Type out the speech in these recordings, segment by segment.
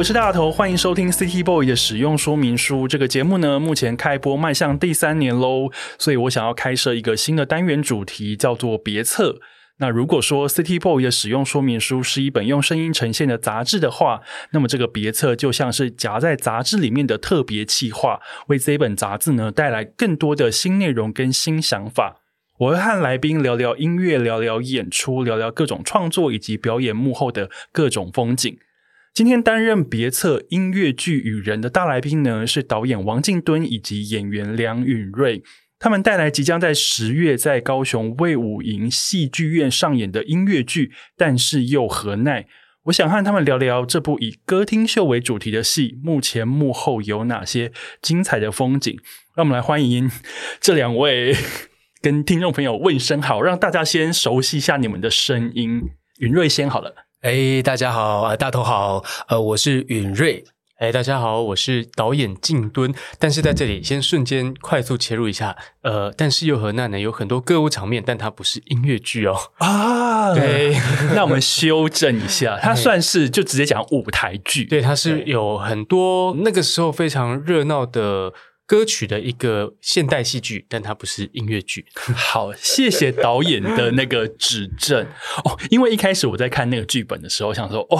我是大头，欢迎收听 City Boy 的使用说明书。这个节目呢，目前开播迈向第三年喽，所以我想要开设一个新的单元主题，叫做别册。那如果说 City Boy 的使用说明书是一本用声音呈现的杂志的话，那么这个别册就像是夹在杂志里面的特别企划，为这本杂志呢带来更多的新内容跟新想法。我会和来宾聊聊音乐，聊聊演出，聊聊各种创作以及表演幕后的各种风景。今天担任别册音乐剧与人的大来宾呢，是导演王静敦以及演员梁允瑞。他们带来即将在十月在高雄魏武营戏剧院上演的音乐剧《但是又何奈》。我想和他们聊聊这部以歌厅秀为主题的戏，幕前幕后有哪些精彩的风景。让我们来欢迎这两位，跟听众朋友问声好，让大家先熟悉一下你们的声音。允瑞先好了。哎，大家好，啊，大头好，呃，我是允瑞。哎，大家好，我是导演静敦。但是在这里，先瞬间快速切入一下，呃，但是又何奈呢？有很多歌舞场面，但它不是音乐剧哦。啊，对，那我们修正一下，它算是就直接讲舞台剧。对，它是有很多那个时候非常热闹的。歌曲的一个现代戏剧，但它不是音乐剧。好，谢谢导演的那个指正哦。因为一开始我在看那个剧本的时候，我想说哦，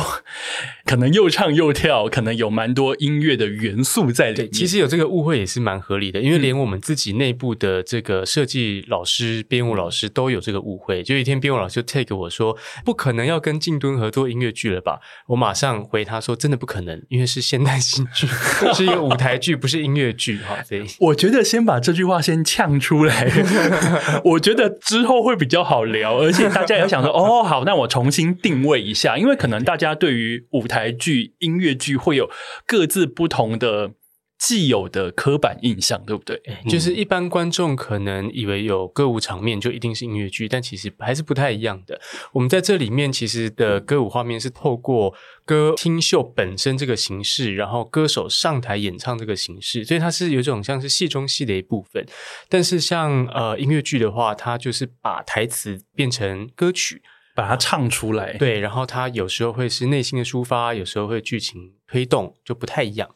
可能又唱又跳，可能有蛮多音乐的元素在里面。其实有这个误会也是蛮合理的，因为连我们自己内部的这个设计老师、编舞老师都有这个误会。就一天编舞老师就 take 我说，不可能要跟靖敦合作音乐剧了吧？我马上回他说，真的不可能，因为是现代戏剧，是一个舞台剧，不是音乐剧哈。对，我觉得先把这句话先呛出来，我觉得之后会比较好聊，而且大家也想说，哦，好，那我重新定位一下，因为可能大家对于舞台剧、音乐剧会有各自不同的。既有的刻板印象，对不对？就是一般观众可能以为有歌舞场面就一定是音乐剧，但其实还是不太一样的。我们在这里面其实的歌舞画面是透过歌听秀本身这个形式，然后歌手上台演唱这个形式，所以它是有种像是戏中戏的一部分。但是像呃音乐剧的话，它就是把台词变成歌曲，把它唱出来。对，然后它有时候会是内心的抒发，有时候会剧情推动，就不太一样。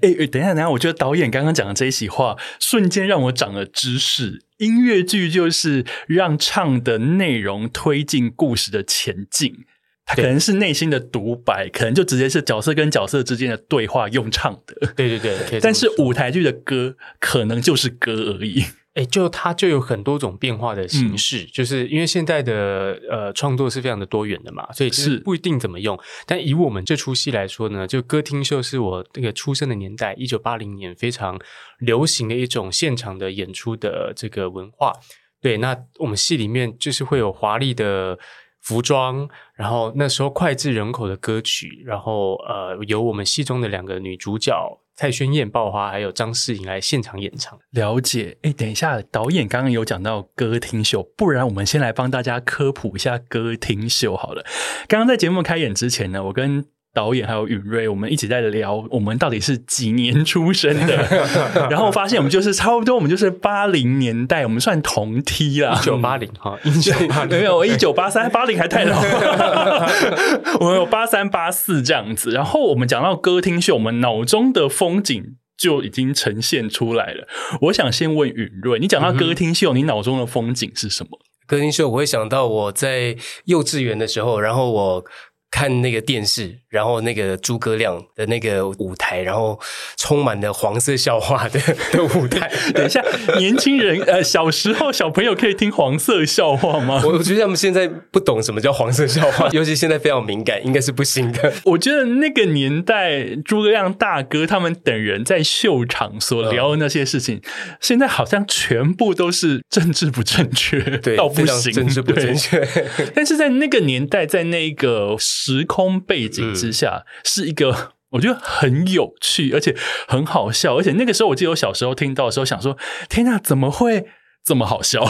哎欸，等一下，等一下，我觉得导演刚刚讲的这一席话，瞬间让我长了知识。音乐剧就是让唱的内容推进故事的前进，它可能是内心的独白，可能就直接是角色跟角色之间的对话用唱的。对对对，但是舞台剧的歌可能就是歌而已。哎，就它就有很多种变化的形式，嗯、就是因为现在的呃创作是非常的多元的嘛，所以是不一定怎么用。但以我们这出戏来说呢，就歌厅秀是我那个出生的年代，一九八零年非常流行的一种现场的演出的这个文化。对，那我们戏里面就是会有华丽的服装，然后那时候脍炙人口的歌曲，然后呃，有我们戏中的两个女主角。蔡轩燕、爆花，还有张世颖来现场演唱。了解，哎，等一下，导演刚刚有讲到歌厅秀，不然我们先来帮大家科普一下歌厅秀好了。刚刚在节目开演之前呢，我跟导演还有允瑞，我们一直在聊我们到底是几年出生的，然后发现我们就是差不多，我们就是八零年代，我们算同梯啦，一九八零哈，一九八零 没有，我一九八三，八零还太老，我们有八三八四这样子。然后我们讲到歌厅秀，我们脑中的风景就已经呈现出来了。我想先问允瑞，你讲到歌厅秀，嗯、你脑中的风景是什么？歌厅秀，我会想到我在幼稚园的时候，然后我。看那个电视，然后那个诸葛亮的那个舞台，然后充满了黄色笑话的 的舞台。等一下，年轻人呃，小时候小朋友可以听黄色笑话吗？我我觉得他们现在不懂什么叫黄色笑话，尤其现在非常敏感，应该是不行的。我觉得那个年代诸葛亮大哥他们等人在秀场所聊的那些事情，嗯、现在好像全部都是政治不正确，对，到不行，政治不正确。但是在那个年代，在那个。时空背景之下，是一个 我觉得很有趣，而且很好笑，而且那个时候我记得我小时候听到的时候，想说：天哪，怎么会？这么好笑，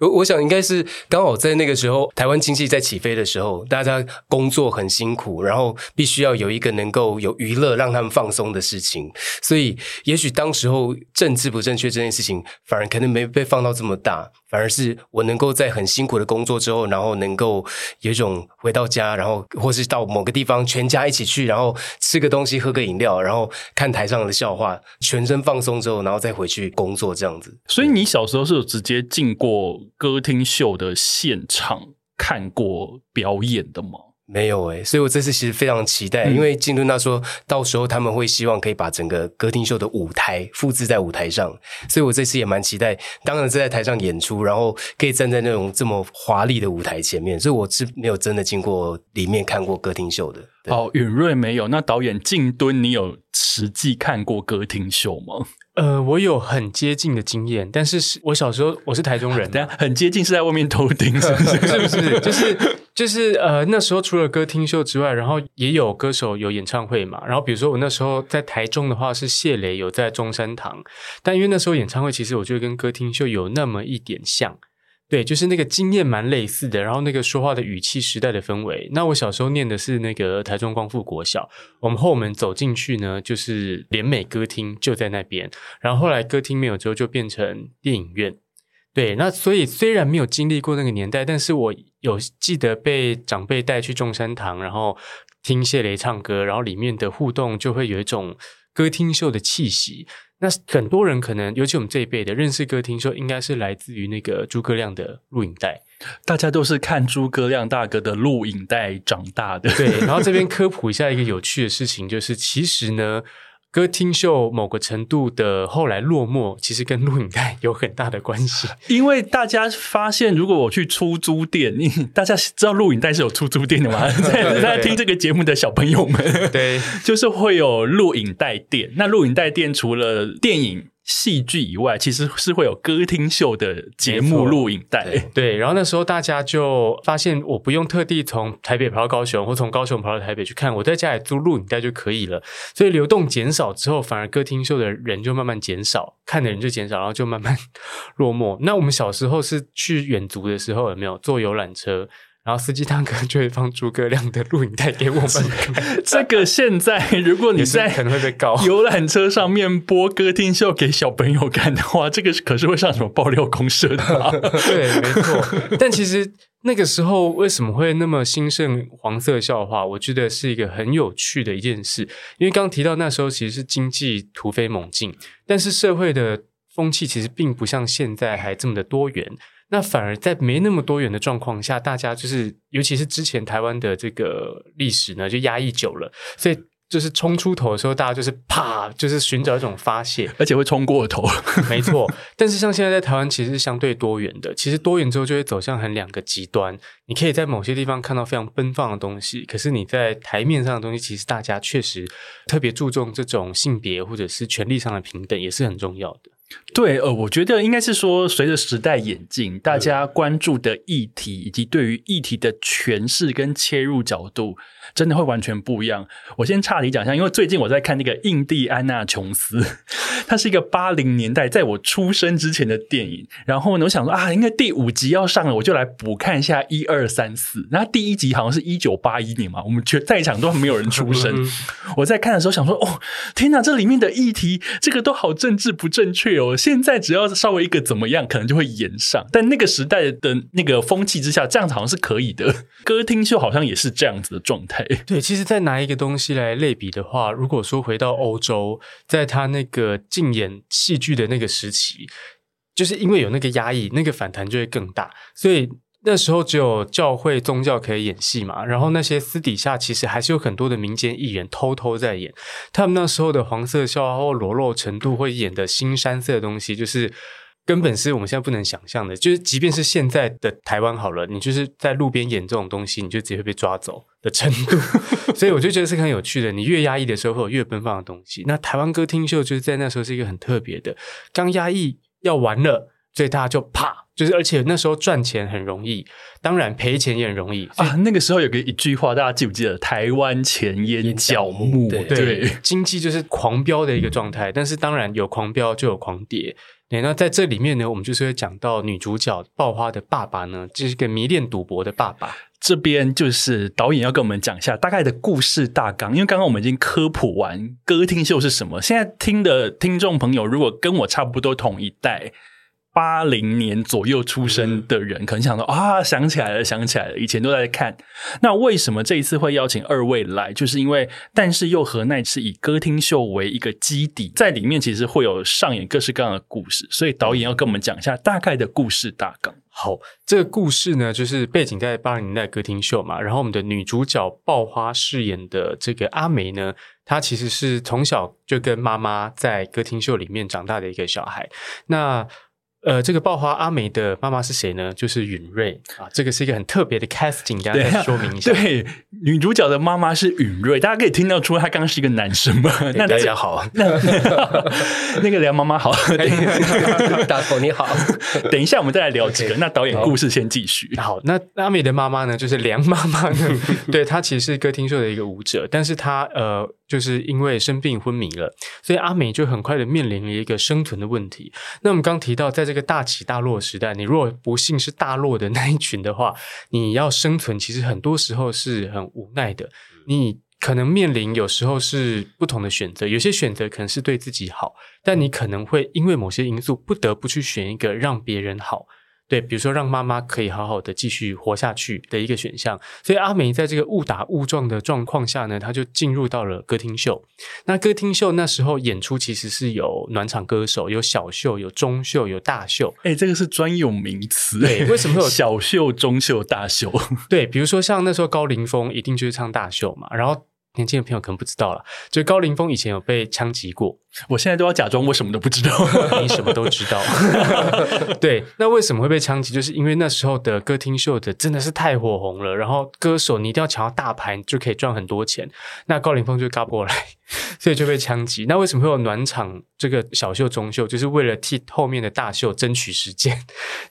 我我想应该是刚好在那个时候，台湾经济在起飞的时候，大家工作很辛苦，然后必须要有一个能够有娱乐让他们放松的事情，所以也许当时候政治不正确这件事情反而可能没被放到这么大，反而是我能够在很辛苦的工作之后，然后能够有一种回到家，然后或是到某个地方全家一起去，然后吃个东西，喝个饮料，然后看台上的笑话，全身放松之后，然后再回去工作这样子。所以你小时候。都是有直接进过歌厅秀的现场看过表演的吗？没有诶，所以我这次其实非常期待，嗯、因为金敦他说到时候他们会希望可以把整个歌厅秀的舞台复制在舞台上，所以我这次也蛮期待。当然是在台上演出，然后可以站在那种这么华丽的舞台前面，所以我是没有真的进过里面看过歌厅秀的。哦，允瑞没有，那导演静敦，你有实际看过歌厅秀吗？呃，我有很接近的经验，但是是我小时候我是台中人，等下很接近是在外面偷听，是不是？是不是？就是就是呃，那时候除了歌厅秀之外，然后也有歌手有演唱会嘛。然后比如说我那时候在台中的话，是谢雷有在中山堂，但因为那时候演唱会其实我觉得跟歌厅秀有那么一点像。对，就是那个经验蛮类似的，然后那个说话的语气、时代的氛围。那我小时候念的是那个台中光复国小，我们后门走进去呢，就是联美歌厅就在那边。然后后来歌厅没有之后，就变成电影院。对，那所以虽然没有经历过那个年代，但是我有记得被长辈带去中山堂，然后听谢雷唱歌，然后里面的互动就会有一种歌厅秀的气息。那很多人可能，尤其我们这一辈的认识歌厅说，应该是来自于那个诸葛亮的录影带。大家都是看诸葛亮大哥的录影带长大的。对，然后这边科普一下一个有趣的事情，就是其实呢。歌厅秀某个程度的后来落寞，其实跟录影带有很大的关系。因为大家发现，如果我去出租店，大家知道录影带是有出租店的吗？在在听这个节目的小朋友们，对，就是会有录影带店。那录影带店除了电影。戏剧以外，其实是会有歌厅秀的节目录影带。对，对，然后那时候大家就发现，我不用特地从台北跑到高雄，或从高雄跑到台北去看，我在家里租录影带就可以了。所以流动减少之后，反而歌厅秀的人就慢慢减少，看的人就减少，然后就慢慢 落寞。那我们小时候是去远足的时候，有没有坐游览车？然后司机大哥就会放诸葛亮的录影带给我们看。这个现在，如果你在可能会被告 游览车上面播歌厅秀给小朋友看的话，这个可是会上什么爆料公社的吧？对，没错。但其实那个时候为什么会那么兴盛黄色笑话？我觉得是一个很有趣的一件事。因为刚刚提到那时候其实是经济突飞猛进，但是社会的风气其实并不像现在还这么的多元。那反而在没那么多元的状况下，大家就是，尤其是之前台湾的这个历史呢，就压抑久了，所以就是冲出头的时候，大家就是啪，就是寻找一种发泄，而且会冲过头。没错，但是像现在在台湾，其实是相对多元的。其实多元之后，就会走向很两个极端。你可以在某些地方看到非常奔放的东西，可是你在台面上的东西，其实大家确实特别注重这种性别或者是权力上的平等，也是很重要的。对，呃，我觉得应该是说，随着时代演进，大家关注的议题以及对于议题的诠释跟切入角度，真的会完全不一样。我先岔题讲一下，因为最近我在看那个《印第安纳琼斯》，它是一个八零年代在我出生之前的电影。然后呢，我想说啊，应该第五集要上了，我就来补看一下一二三四。那第一集好像是一九八一年嘛，我们全在场都没有人出生。我在看的时候想说，哦，天哪，这里面的议题，这个都好政治不正确哦。我现在只要稍微一个怎么样，可能就会演上。但那个时代的那个风气之下，这样子好像是可以的。歌厅秀好像也是这样子的状态。对，其实再拿一个东西来类比的话，如果说回到欧洲，在他那个竞演戏剧的那个时期，就是因为有那个压抑，那个反弹就会更大。所以那时候只有教会宗教可以演戏嘛，然后那些私底下其实还是有很多的民间艺人偷偷在演。他们那时候的黄色笑话或裸露程度，会演的新山色的东西，就是。根本是我们现在不能想象的，就是即便是现在的台湾好了，你就是在路边演这种东西，你就直接会被抓走的程度。所以我就觉得是很有趣的。你越压抑的时候，会有越奔放的东西。那台湾歌厅秀就是在那时候是一个很特别的，刚压抑要完了，所以大家就啪，就是而且那时候赚钱很容易，当然赔钱也很容易啊。那个时候有个一句话，大家记不记得？台湾钱淹脚目，对，对，经济就是狂飙的一个状态。但是当然有狂飙就有狂跌。对，那在这里面呢，我们就是会讲到女主角爆花的爸爸呢，就是个迷恋赌博的爸爸。这边就是导演要跟我们讲一下大概的故事大纲，因为刚刚我们已经科普完歌厅秀是什么。现在听的听众朋友，如果跟我差不多同一代。八零年左右出生的人，可能想说啊，想起来了，想起来了，以前都在看。那为什么这一次会邀请二位来？就是因为，但是又何奈是以歌厅秀为一个基底，在里面其实会有上演各式各样的故事，所以导演要跟我们讲一下大概的故事大纲。好，这个故事呢，就是背景在八零年代歌厅秀嘛。然后我们的女主角爆花饰演的这个阿梅呢，她其实是从小就跟妈妈在歌厅秀里面长大的一个小孩。那呃，这个爆花阿美的妈妈是谁呢？就是允瑞啊，这个是一个很特别的 casting，大家再说明一下。对，女主角的妈妈是允瑞，大家可以听到出她刚刚是一个男生吗？那大家好，那那个梁妈妈好，大头你好。等一下我们再来聊这个。那导演故事先继续。好，那阿美的妈妈呢，就是梁妈妈呢，对，她其实是歌厅秀的一个舞者，但是她呃。就是因为生病昏迷了，所以阿美就很快的面临了一个生存的问题。那我们刚提到，在这个大起大落的时代，你如果不幸是大落的那一群的话，你要生存，其实很多时候是很无奈的。你可能面临有时候是不同的选择，有些选择可能是对自己好，但你可能会因为某些因素不得不去选一个让别人好。对，比如说让妈妈可以好好的继续活下去的一个选项，所以阿梅在这个误打误撞的状况下呢，她就进入到了歌厅秀。那歌厅秀那时候演出其实是有暖场歌手，有小秀，有中秀，有大秀。哎，这个是专有名词。对，为什么会有 小秀、中秀、大秀？对，比如说像那时候高凌风一定就是唱大秀嘛，然后。年轻的朋友可能不知道了，就高凌风以前有被枪击过。我现在都要假装我什么都不知道，你什么都知道。对，那为什么会被枪击？就是因为那时候的歌厅秀的真的是太火红了，然后歌手你一定要抢到大牌，就可以赚很多钱。那高凌风就嘎不过来，所以就被枪击。那为什么会有暖场这个小秀、中秀？就是为了替后面的大秀争取时间。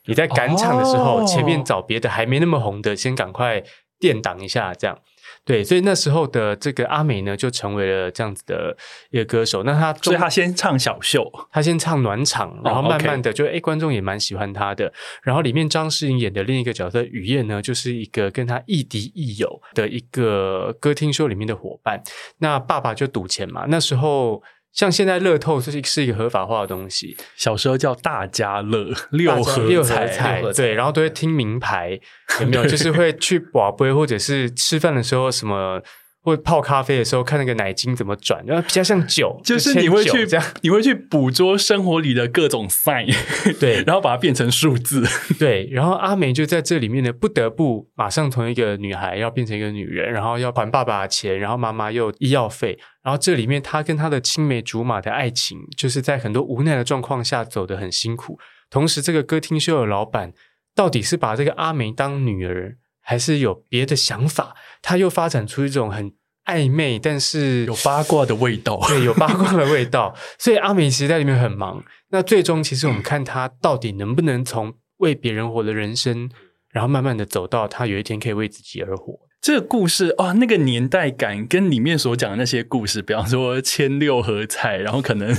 你在赶场的时候，哦、前面找别的还没那么红的，先赶快垫挡一下，这样。对，所以那时候的这个阿美呢，就成为了这样子的一个歌手。那他，所以他先唱小秀，他先唱暖场，然后慢慢的就，哎、oh, 观众也蛮喜欢他的。然后里面张诗颖演的另一个角色雨燕呢，就是一个跟他亦敌亦友的一个歌厅秀里面的伙伴。那爸爸就赌钱嘛，那时候。像现在乐透是是一个合法化的东西，小时候叫大家乐六合六合彩，对，然后都会听名牌，有没有？就是会去宝杯，或者是吃饭的时候什么。或泡咖啡的时候看那个奶精怎么转，然后比较像酒，就是你会去这样，你会去捕捉生活里的各种 sign，对，然后把它变成数字，对。然后阿梅就在这里面呢，不得不马上从一个女孩要变成一个女人，然后要还爸爸的钱，然后妈妈又医药费，然后这里面她跟她的青梅竹马的爱情，就是在很多无奈的状况下走得很辛苦。同时，这个歌厅秀的老板到底是把这个阿梅当女儿，还是有别的想法？他又发展出一种很暧昧，但是有八卦的味道。对，有八卦的味道。所以阿美其实在里面很忙。那最终，其实我们看他到底能不能从为别人活的人生，然后慢慢的走到他有一天可以为自己而活。这个故事啊、哦，那个年代感跟里面所讲的那些故事，比方说签六合彩，然后可能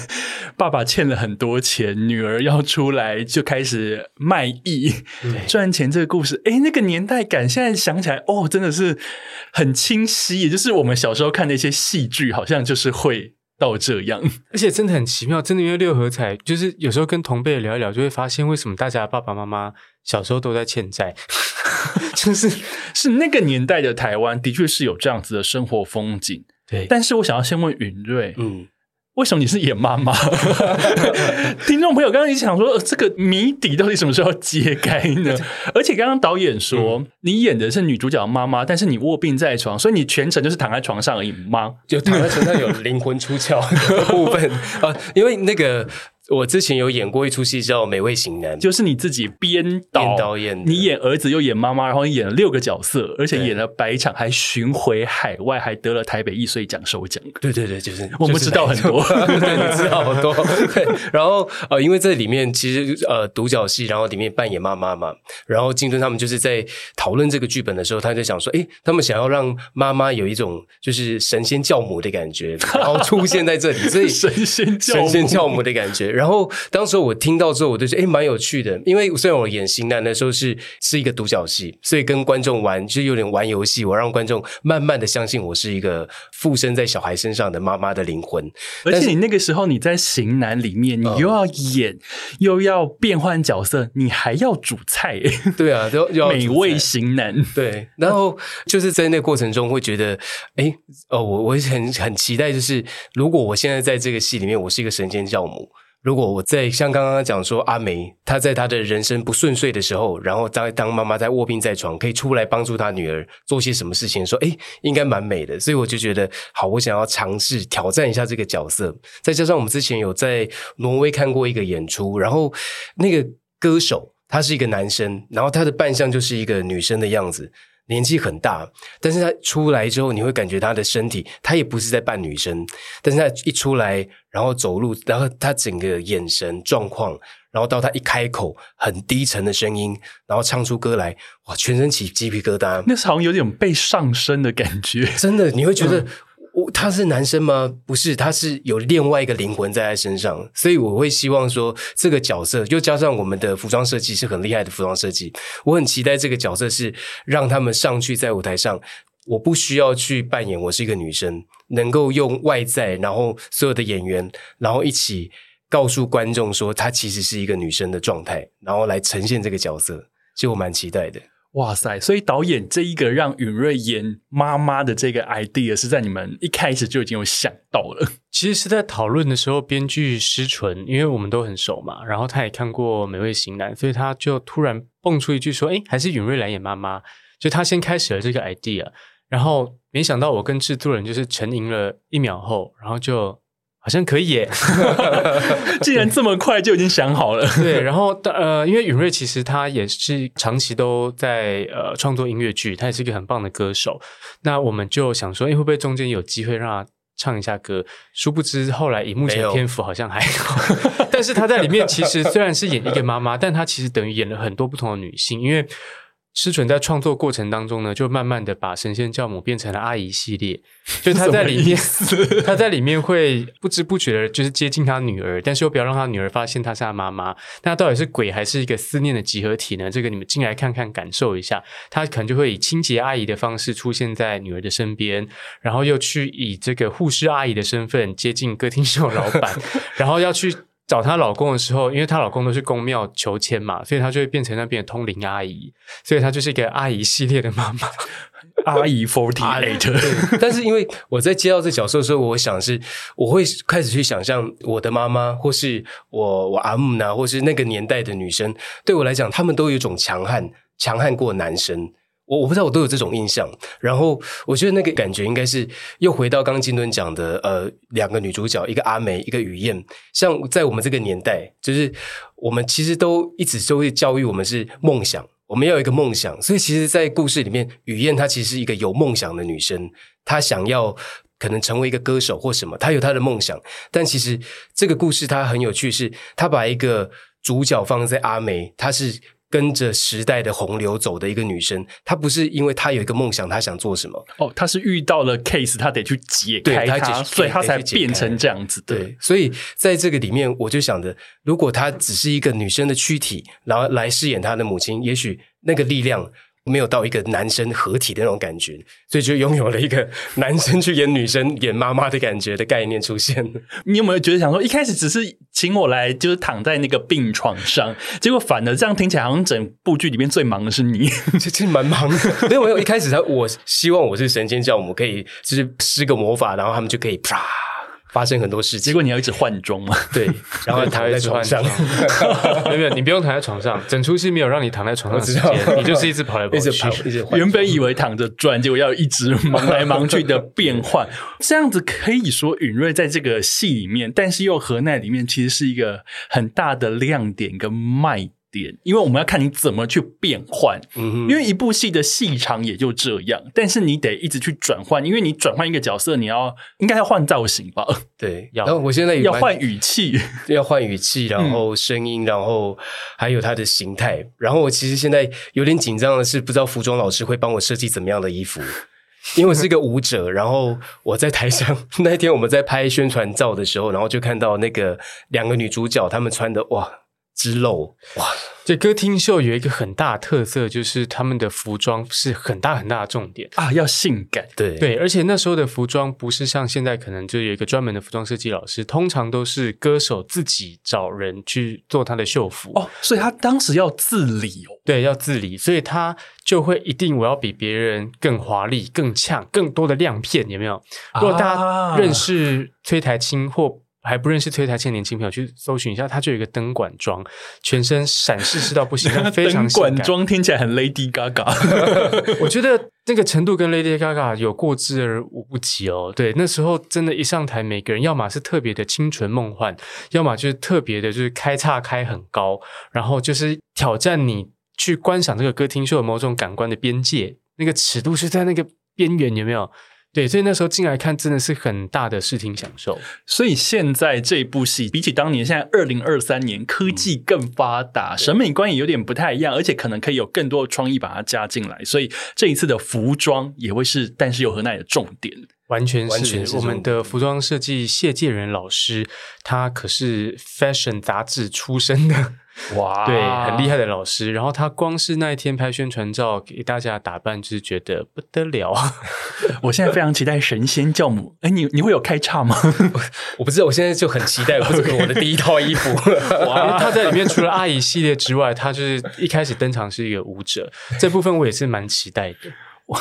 爸爸欠了很多钱，女儿要出来就开始卖艺赚钱。这个故事，哎，那个年代感，现在想起来，哦，真的是很清晰。也就是我们小时候看那些戏剧，好像就是会到这样。而且真的很奇妙，真的因为六合彩，就是有时候跟同辈聊一聊，就会发现为什么大家爸爸妈妈小时候都在欠债。就是是那个年代的台湾，的确是有这样子的生活风景。对，但是我想要先问云瑞，嗯，为什么你是演妈妈？听众朋友刚刚一想说，这个谜底到底什么时候揭开呢？而且刚刚导演说、嗯、你演的是女主角妈妈，但是你卧病在床，所以你全程就是躺在床上而已吗？就躺在床上有灵魂出窍的部分 啊，因为那个。我之前有演过一出戏叫《美味型男》，就是你自己编导，导演，你演儿子又演妈妈，然后你演了六个角色，而且演了百场，还巡回海外，还得了台北艺穗奖首奖。对对对，就是我们 知道很多，对，你知道很多。对，然后呃，因为这里面其实呃独角戏，然后里面扮演妈妈嘛，然后金尊他们就是在讨论这个剧本的时候，他就想说，诶，他们想要让妈妈有一种就是神仙教母的感觉，然后出现在这里，所以神仙教神仙教母的感觉。然后当时我听到之后，我就觉得哎蛮有趣的。因为虽然我演型男的时候是是一个独角戏，所以跟观众玩就有点玩游戏，我让观众慢慢的相信我是一个附身在小孩身上的妈妈的灵魂。而且你那个时候你在型男里面，你又要演，嗯、又要变换角色，你还要煮菜。对啊，都要美味型男。对，然后就是在那个过程中会觉得，哎哦，我我很很期待，就是如果我现在在这个戏里面，我是一个神仙教母。如果我在像刚刚讲说阿梅，她在她的人生不顺遂的时候，然后当当妈妈在卧病在床，可以出来帮助她女儿做些什么事情，说诶，应该蛮美的。所以我就觉得好，我想要尝试挑战一下这个角色。再加上我们之前有在挪威看过一个演出，然后那个歌手他是一个男生，然后他的扮相就是一个女生的样子。年纪很大，但是他出来之后，你会感觉他的身体，他也不是在扮女生，但是他一出来，然后走路，然后他整个眼神状况，然后到他一开口，很低沉的声音，然后唱出歌来，哇，全身起鸡皮疙瘩，那好像有点被上身的感觉，真的，你会觉得。我他是男生吗？不是，他是有另外一个灵魂在他身上，所以我会希望说这个角色，又加上我们的服装设计是很厉害的服装设计，我很期待这个角色是让他们上去在舞台上，我不需要去扮演我是一个女生，能够用外在，然后所有的演员，然后一起告诉观众说她其实是一个女生的状态，然后来呈现这个角色，其实我蛮期待的。哇塞！所以导演这一个让允瑞演妈妈的这个 idea 是在你们一开始就已经有想到了。其实是在讨论的时候，编剧施纯，因为我们都很熟嘛，然后他也看过《美味型男》，所以他就突然蹦出一句说：“诶，还是允瑞来演妈妈。”就他先开始了这个 idea，然后没想到我跟制作人就是沉吟了一秒后，然后就。好像可以耶！既然这么快就已经想好了，对。然后呃，因为允瑞其实他也是长期都在呃创作音乐剧，他也是一个很棒的歌手。那我们就想说，诶，会不会中间有机会让他唱一下歌？殊不知后来以目前天赋好像还好，但是他在里面其实虽然是演一个妈妈，但他其实等于演了很多不同的女性，因为。施纯在创作过程当中呢，就慢慢的把神仙教母变成了阿姨系列，就她 在里面，她在里面会不知不觉的，就是接近她女儿，但是又不要让她女儿发现她是她妈妈。那到底是鬼还是一个思念的集合体呢？这个你们进来看看，感受一下。她可能就会以清洁阿姨的方式出现在女儿的身边，然后又去以这个护士阿姨的身份接近歌厅秀老板，然后要去。找她老公的时候，因为她老公都是公庙求签嘛，所以她就会变成那边的通灵阿姨，所以她就是一个阿姨系列的妈妈，阿姨 forty eight。但是因为我在接到这角色的时候，我想是我会开始去想象我的妈妈，或是我我阿姆呢，或是那个年代的女生，对我来讲，她们都有一种强悍，强悍过男生。我我不知道，我都有这种印象。然后我觉得那个感觉应该是又回到刚刚金敦讲的，呃，两个女主角，一个阿梅，一个雨燕。像在我们这个年代，就是我们其实都一直都会教育我们是梦想，我们要有一个梦想。所以其实，在故事里面，雨燕她其实是一个有梦想的女生，她想要可能成为一个歌手或什么，她有她的梦想。但其实这个故事它很有趣，是她把一个主角放在阿梅，她是。跟着时代的洪流走的一个女生，她不是因为她有一个梦想，她想做什么？哦，她是遇到了 case，她得去解开它，所以她才变成这样子的。对，所以在这个里面，我就想着，如果她只是一个女生的躯体，然后来饰演她的母亲，也许那个力量。没有到一个男生合体的那种感觉，所以就拥有了一个 男生去演女生、演妈妈的感觉的概念出现。你有没有觉得想说，一开始只是请我来，就是躺在那个病床上，结果反而这样听起来，好像整部剧里面最忙的是你，其实蛮忙的。没 有没有，一开始他我希望我是神仙教母，可以就是施个魔法，然后他们就可以啪。发生很多事情。结果你要一直换装嘛？对，然后躺在床上。没有没有，你不用躺在床上，整出戏没有让你躺在床上的时间，你就是一直跑来跑去，一直跑，一直换。原本以为躺着转，结果要一直忙来忙去的变换，这样子可以说允瑞在这个戏里面，但是又何奈里面，其实是一个很大的亮点跟卖点，因为我们要看你怎么去变换。嗯，因为一部戏的戏长也就这样，但是你得一直去转换，因为你转换一个角色，你要应该要换造型吧？对，要。然后我现在要换语气，要换语气，然后声音，然后还有它的形态。然后我其实现在有点紧张的是，不知道服装老师会帮我设计怎么样的衣服，因为我是一个舞者。然后我在台上 那一天我们在拍宣传照的时候，然后就看到那个两个女主角，她们穿的哇。之露哇！这歌厅秀有一个很大的特色，就是他们的服装是很大很大的重点。啊，要性感，对。对，而且那时候的服装不是像现在可能就有一个专门的服装设计老师，通常都是歌手自己找人去做他的秀服。哦，所以他当时要自理哦，对，要自理，所以他就会一定我要比别人更华丽、更呛、更多的亮片，有没有？如果大家认识崔台青或还不认识推台前年轻朋友，去搜寻一下，它就有一个灯管装，全身闪饰饰到不行，非常灯管装听起来很 Lady Gaga，我觉得那个程度跟 Lady Gaga 有过之而无不及哦。对，那时候真的，一上台，每个人要么是特别的清纯梦幻，要么就是特别的，就是开叉开很高，然后就是挑战你去观赏这个歌厅秀的某种感官的边界，那个尺度是在那个边缘，有没有？对，所以那时候进来看真的是很大的视听享受。所以现在这部戏比起当年，现在二零二三年科技更发达，嗯、审美观也有点不太一样，而且可能可以有更多的创意把它加进来。所以这一次的服装也会是但是有何奈的重点，完全是，完全是我们的服装设计谢介仁老师，他可是 Fashion 杂志出身的。哇，对，很厉害的老师。然后他光是那一天拍宣传照给大家打扮，就是觉得不得了。我现在非常期待神仙教母。哎，你你会有开叉吗？我不知道，我现在就很期待我，这是我的第一套衣服。哇，他在里面除了阿姨系列之外，他就是一开始登场是一个舞者，这部分我也是蛮期待的。我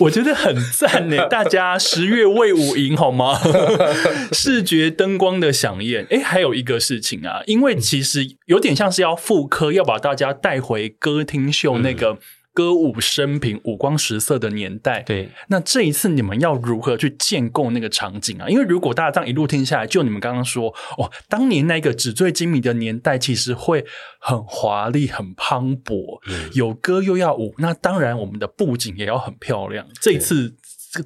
我觉得很赞呢，大家十月魏武营好吗？视觉灯光的响宴。诶，还有一个事情啊，因为其实有点像是要复刻，要把大家带回歌厅秀那个。歌舞升平、五光十色的年代，对。那这一次你们要如何去建构那个场景啊？因为如果大家这样一路听下来，就你们刚刚说，哦，当年那个纸醉金迷的年代，其实会很华丽、很磅礴，嗯、有歌又要舞，那当然我们的布景也要很漂亮。这一次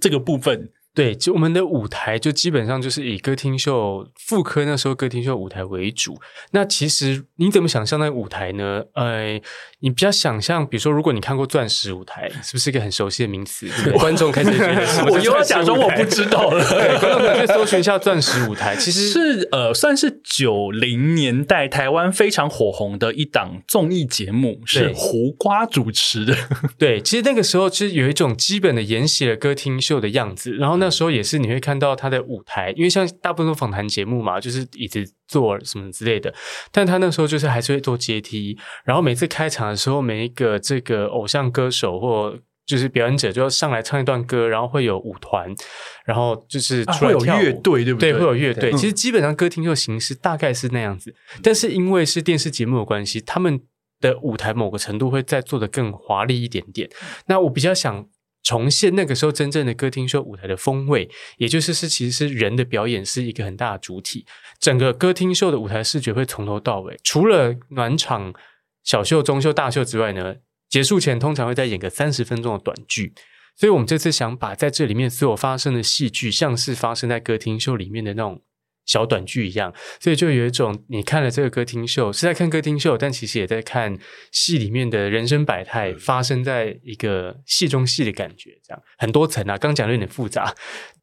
这个部分。对，就我们的舞台就基本上就是以歌厅秀复科那时候歌厅秀舞台为主。那其实你怎么想象那个舞台呢？呃，你比较想象，比如说，如果你看过钻石舞台，是不是一个很熟悉的名词？观众开始觉得我又要 假装我不知道了。观众可以去搜寻一下钻石舞台，其实是呃，算是九零年代台湾非常火红的一档综艺节目，是胡瓜主持的。对，其实那个时候其实有一种基本的沿袭了歌厅秀的样子，然后那时候也是你会看到他的舞台，因为像大部分都访谈节目嘛，就是椅子坐什么之类的。但他那时候就是还是会做阶梯，然后每次开场的时候，每一个这个偶像歌手或就是表演者就要上来唱一段歌，然后会有舞团，然后就是出来跳，啊、会有乐队，对不对？对，会有乐队。其实基本上歌厅秀形式大概是那样子，嗯、但是因为是电视节目的关系，他们的舞台某个程度会再做的更华丽一点点。那我比较想。重现那个时候真正的歌厅秀舞台的风味，也就是是其实是人的表演是一个很大的主体。整个歌厅秀的舞台视觉会从头到尾，除了暖场、小秀、中秀、大秀之外呢，结束前通常会再演个三十分钟的短剧。所以我们这次想把在这里面所有发生的戏剧，像是发生在歌厅秀里面的那种。小短剧一样，所以就有一种你看了这个歌厅秀是在看歌厅秀，但其实也在看戏里面的人生百态发生在一个戏中戏的感觉，这样很多层啊。刚讲的有点复杂，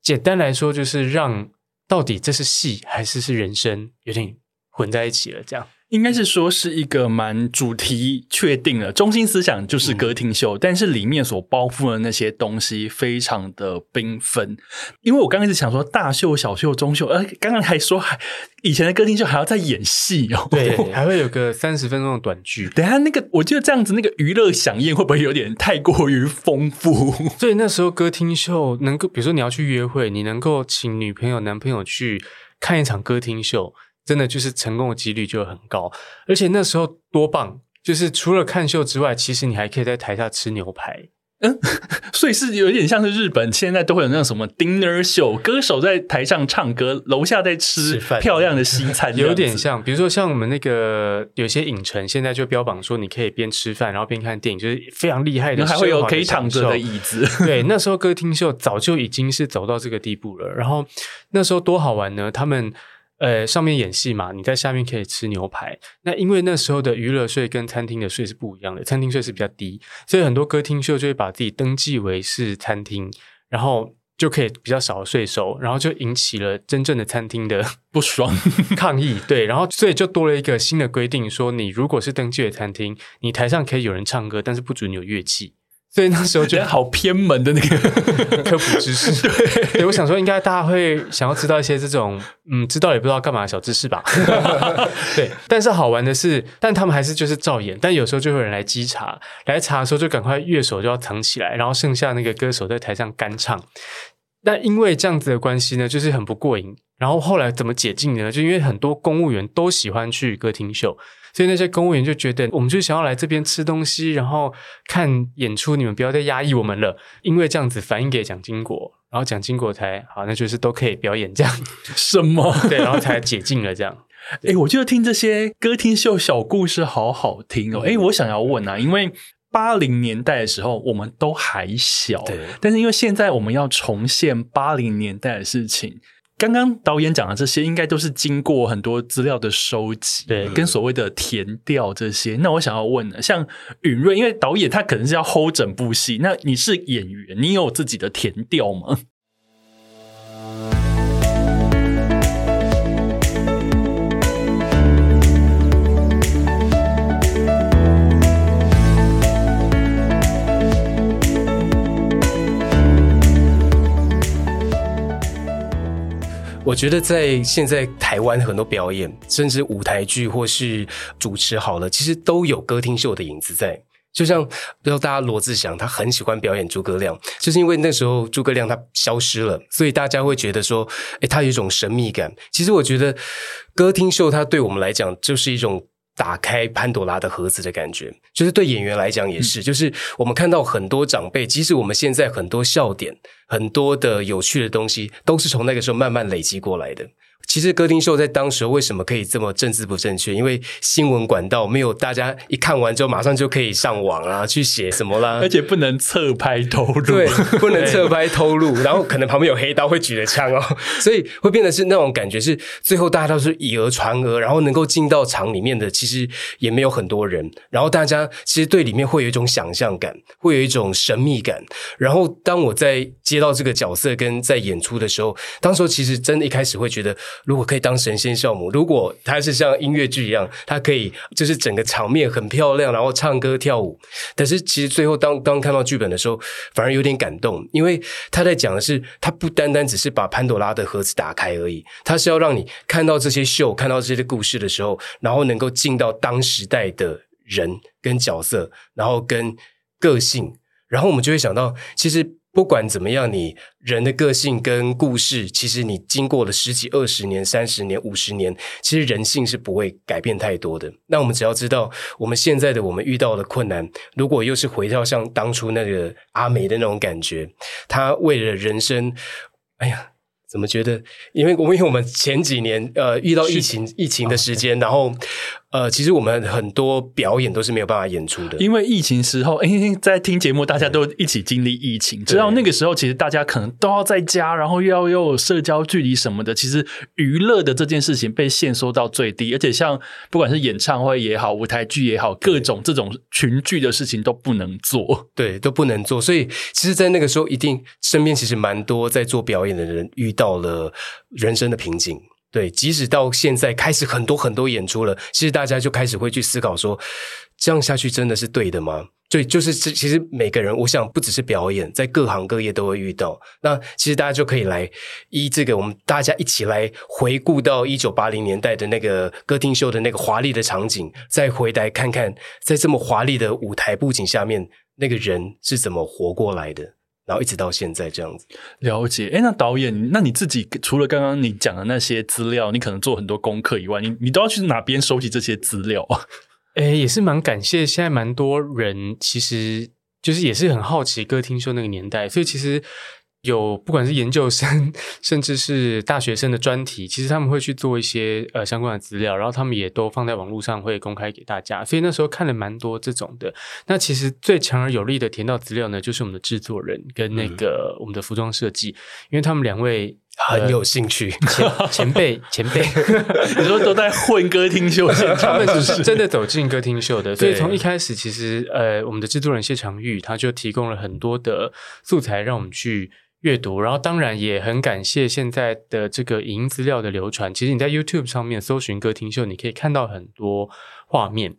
简单来说就是让到底这是戏还是是人生，有点混在一起了，这样。应该是说是一个蛮主题确定了，中心思想就是歌厅秀，嗯、但是里面所包覆的那些东西非常的缤纷。因为我刚开始想说大秀、小秀、中秀，呃，刚刚还说还以前的歌厅秀还要再演戏哦，对，还会有个三十分钟的短剧。等下那个，我觉得这样子那个娱乐响宴会不会有点太过于丰富？所以那时候歌厅秀能够，比如说你要去约会，你能够请女朋友、男朋友去看一场歌厅秀。真的就是成功的几率就很高，而且那时候多棒！就是除了看秀之外，其实你还可以在台下吃牛排。嗯，所以是有点像是日本现在都会有那种什么 dinner show，歌手在台上唱歌，楼下在吃漂亮的西餐，有点像。比如说像我们那个有些影城现在就标榜说，你可以边吃饭然后边看电影，就是非常厉害的，还会有可以躺着的椅子。对，那时候歌厅秀早就已经是走到这个地步了。然后那时候多好玩呢，他们。呃，上面演戏嘛，你在下面可以吃牛排。那因为那时候的娱乐税跟餐厅的税是不一样的，餐厅税是比较低，所以很多歌厅秀就会把自己登记为是餐厅，然后就可以比较少的税收，然后就引起了真正的餐厅的 不爽 抗议。对，然后所以就多了一个新的规定，说你如果是登记为餐厅，你台上可以有人唱歌，但是不准有乐器。所以那时候觉得好偏门的那个 科普知识，对，对，我想说应该大家会想要知道一些这种嗯，知道也不知道干嘛的小知识吧。对，但是好玩的是，但他们还是就是照演，但有时候就会有人来稽查，来查的时候就赶快乐手就要藏起来，然后剩下那个歌手在台上干唱。那因为这样子的关系呢，就是很不过瘾。然后后来怎么解禁呢？就因为很多公务员都喜欢去歌厅秀。所以那些公务员就觉得，我们就想要来这边吃东西，然后看演出，你们不要再压抑我们了。因为这样子反映给蒋经国，然后蒋经国才好，那就是都可以表演这样。什么？对，然后才解禁了这样。诶，我觉得听这些歌厅秀小故事好好听哦。诶，我想要问啊，因为八零年代的时候我们都还小，对，但是因为现在我们要重现八零年代的事情。刚刚导演讲的这些，应该都是经过很多资料的收集，对，跟所谓的填调这些。那我想要问呢，像允瑞，因为导演他可能是要 hold 整部戏，那你是演员，你有自己的填调吗？我觉得在现在台湾很多表演，甚至舞台剧或是主持好了，其实都有歌厅秀的影子在。就像不知道大家罗志祥，他很喜欢表演诸葛亮，就是因为那时候诸葛亮他消失了，所以大家会觉得说，诶，他有一种神秘感。其实我觉得歌厅秀，它对我们来讲就是一种。打开潘朵拉的盒子的感觉，就是对演员来讲也是，就是我们看到很多长辈，即使我们现在很多笑点、很多的有趣的东西，都是从那个时候慢慢累积过来的。其实歌厅秀在当时为什么可以这么政治不正确？因为新闻管道没有大家一看完之后马上就可以上网啊，去写什么啦，而且不能侧拍偷录，对，不能侧拍偷录，然后可能旁边有黑刀会举着枪哦，所以会变得是那种感觉是最后大家都是以讹传讹，然后能够进到场里面的其实也没有很多人，然后大家其实对里面会有一种想象感，会有一种神秘感，然后当我在接到这个角色跟在演出的时候，当时候其实真的一开始会觉得。如果可以当神仙笑母，如果他是像音乐剧一样，他可以就是整个场面很漂亮，然后唱歌跳舞。但是其实最后当当看到剧本的时候，反而有点感动，因为他在讲的是，他不单单只是把潘朵拉的盒子打开而已，他是要让你看到这些秀，看到这些故事的时候，然后能够进到当时代的人跟角色，然后跟个性，然后我们就会想到，其实。不管怎么样，你人的个性跟故事，其实你经过了十几、二十年、三十年、五十年，其实人性是不会改变太多的。那我们只要知道，我们现在的我们遇到的困难，如果又是回到像当初那个阿梅的那种感觉，她为了人生，哎呀。怎么觉得？因为我们因为我们前几年呃遇到疫情疫情的时间，然后呃其实我们很多表演都是没有办法演出的。因为疫情时候，哎，在听节目，大家都一起经历疫情，直到那个时候其实大家可能都要在家，然后又要又有社交距离什么的。其实娱乐的这件事情被限缩到最低，而且像不管是演唱会也好，舞台剧也好，各种这种群聚的事情都不能做，对，都不能做。所以其实，在那个时候，一定身边其实蛮多在做表演的人遇。到了人生的瓶颈，对，即使到现在开始很多很多演出了，其实大家就开始会去思考说，这样下去真的是对的吗？对，就是这其实每个人，我想不只是表演，在各行各业都会遇到。那其实大家就可以来依这个，我们大家一起来回顾到一九八零年代的那个歌厅秀的那个华丽的场景，再回来看看，在这么华丽的舞台布景下面，那个人是怎么活过来的。然后一直到现在这样子，了解。哎，那导演，那你自己除了刚刚你讲的那些资料，你可能做很多功课以外，你你都要去哪边收集这些资料啊？哎，也是蛮感谢，现在蛮多人其实就是也是很好奇歌厅秀那个年代，所以其实。有不管是研究生，甚至是大学生的专题，其实他们会去做一些呃相关的资料，然后他们也都放在网络上会公开给大家。所以那时候看了蛮多这种的。那其实最强而有力的填到资料呢，就是我们的制作人跟那个我们的服装设计，嗯、因为他们两位很有兴趣，呃、前前辈 前辈，你说都在混歌厅秀 现场，他们是 真的走进歌厅秀的。所以从一开始，其实呃，我们的制作人谢长玉他就提供了很多的素材让我们去。阅读，然后当然也很感谢现在的这个影音资料的流传。其实你在 YouTube 上面搜寻歌厅秀，你可以看到很多画面。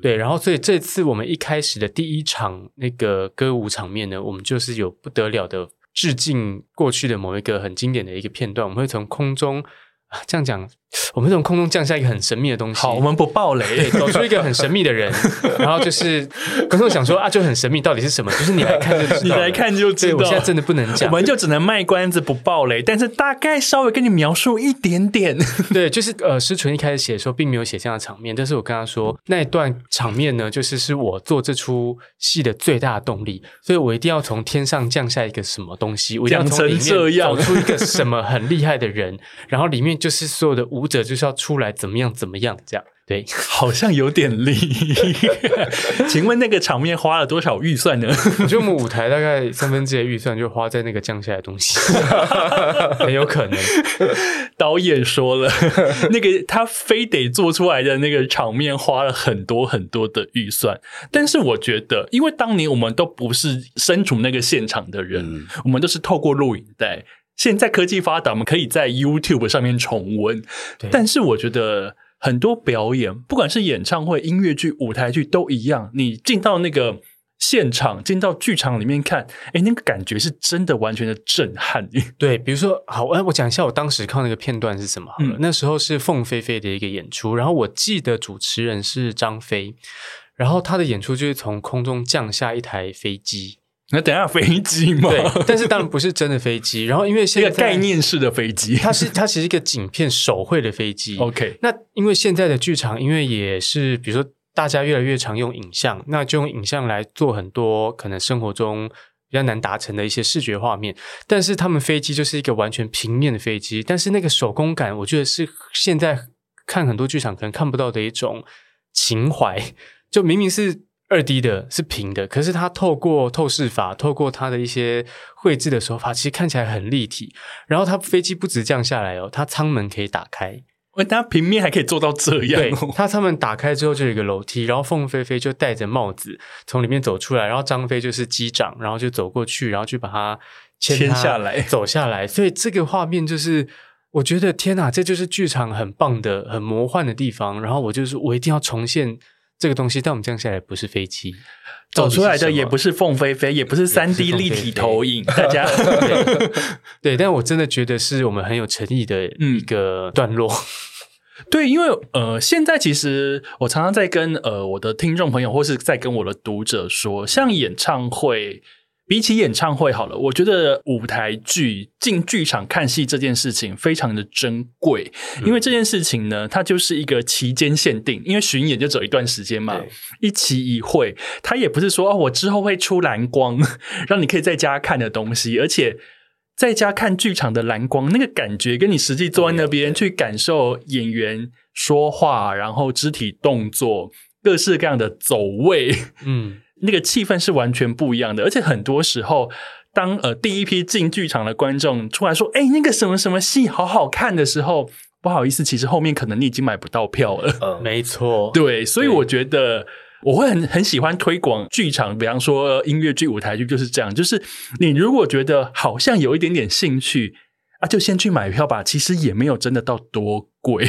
对，然后所以这次我们一开始的第一场那个歌舞场面呢，我们就是有不得了的致敬过去的某一个很经典的一个片段，我们会从空中。这样讲，我们从空中降下一个很神秘的东西。好，我们不爆雷，对，走出一个很神秘的人，然后就是观众想说啊，就很神秘，到底是什么？就是你来看就知道，你来看就知道。我现在真的不能讲，我们就只能卖关子不爆雷，但是大概稍微跟你描述一点点。对，就是呃，诗纯一开始写的时候并没有写这样的场面，但是我跟他说那一段场面呢，就是是我做这出戏的最大的动力，所以我一定要从天上降下一个什么东西，我一定要从里面走出一个什么很厉害的人，然后里面就。就是所有的舞者就是要出来怎么样怎么样这样，对，好像有点力。请问那个场面花了多少预算呢？我觉得我们舞台大概三分之一的预算就花在那个降下来的东西，很有可能。导演说了，那个他非得做出来的那个场面花了很多很多的预算，但是我觉得，因为当年我们都不是身处那个现场的人，嗯、我们都是透过录影带。现在科技发达，我们可以在 YouTube 上面重温。但是我觉得很多表演，不管是演唱会、音乐剧、舞台剧都一样。你进到那个现场，进到剧场里面看，哎，那个感觉是真的完全的震撼。对，比如说，好，我讲一下我当时看那个片段是什么。嗯，那时候是凤飞飞的一个演出，然后我记得主持人是张飞，然后他的演出就是从空中降下一台飞机。那等下飞机嘛？对，但是当然不是真的飞机。然后因为现在 一个概念式的飞机，它是它其实一个景片手绘的飞机。OK，那因为现在的剧场，因为也是比如说大家越来越常用影像，那就用影像来做很多可能生活中比较难达成的一些视觉画面。但是他们飞机就是一个完全平面的飞机，但是那个手工感，我觉得是现在看很多剧场可能看不到的一种情怀。就明明是。二 D 的是平的，可是它透过透视法，透过它的一些绘制的手法，其实看起来很立体。然后它飞机不止降下来哦，它舱门可以打开，它平面还可以做到这样。对，它舱门打开之后就有一个楼梯，然后凤飞飞就戴着帽子从里面走出来，然后张飞就是机长，然后就走过去，然后去把它牵下来，走下来。所以这个画面就是，我觉得天哪，这就是剧场很棒的、很魔幻的地方。然后我就是我一定要重现。这个东西，但我们降下来不是飞机，走出来的也不是凤飞飞，也不是三 D 立体投影，大家 对，对，但我真的觉得是我们很有诚意的一个段落。嗯、对，因为呃，现在其实我常常在跟呃我的听众朋友，或是在跟我的读者说，像演唱会。比起演唱会好了，我觉得舞台剧进剧场看戏这件事情非常的珍贵，因为这件事情呢，它就是一个期间限定，因为巡演就走一段时间嘛，一期一会，它也不是说哦，我之后会出蓝光，让你可以在家看的东西，而且在家看剧场的蓝光那个感觉，跟你实际坐在那边去感受演员说话，然后肢体动作，各式各样的走位，嗯。那个气氛是完全不一样的，而且很多时候，当呃第一批进剧场的观众出来说：“哎，那个什么什么戏好好看”的时候，不好意思，其实后面可能你已经买不到票了。嗯，没错，对，所以我觉得我会很很喜欢推广剧场，比方说音乐剧、舞台剧就是这样，就是你如果觉得好像有一点点兴趣。啊，就先去买票吧。其实也没有真的到多贵。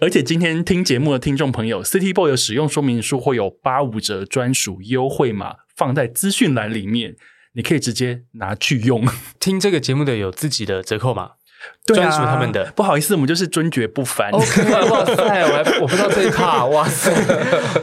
而且今天听节目的听众朋友，City Boy 的使用说明书会有八五折专属优惠码放在资讯栏里面，你可以直接拿去用。听这个节目的有自己的折扣码。专属他们的，不好意思，我们就是尊爵不凡。OK，哇塞，我还我不知道这一趴，哇塞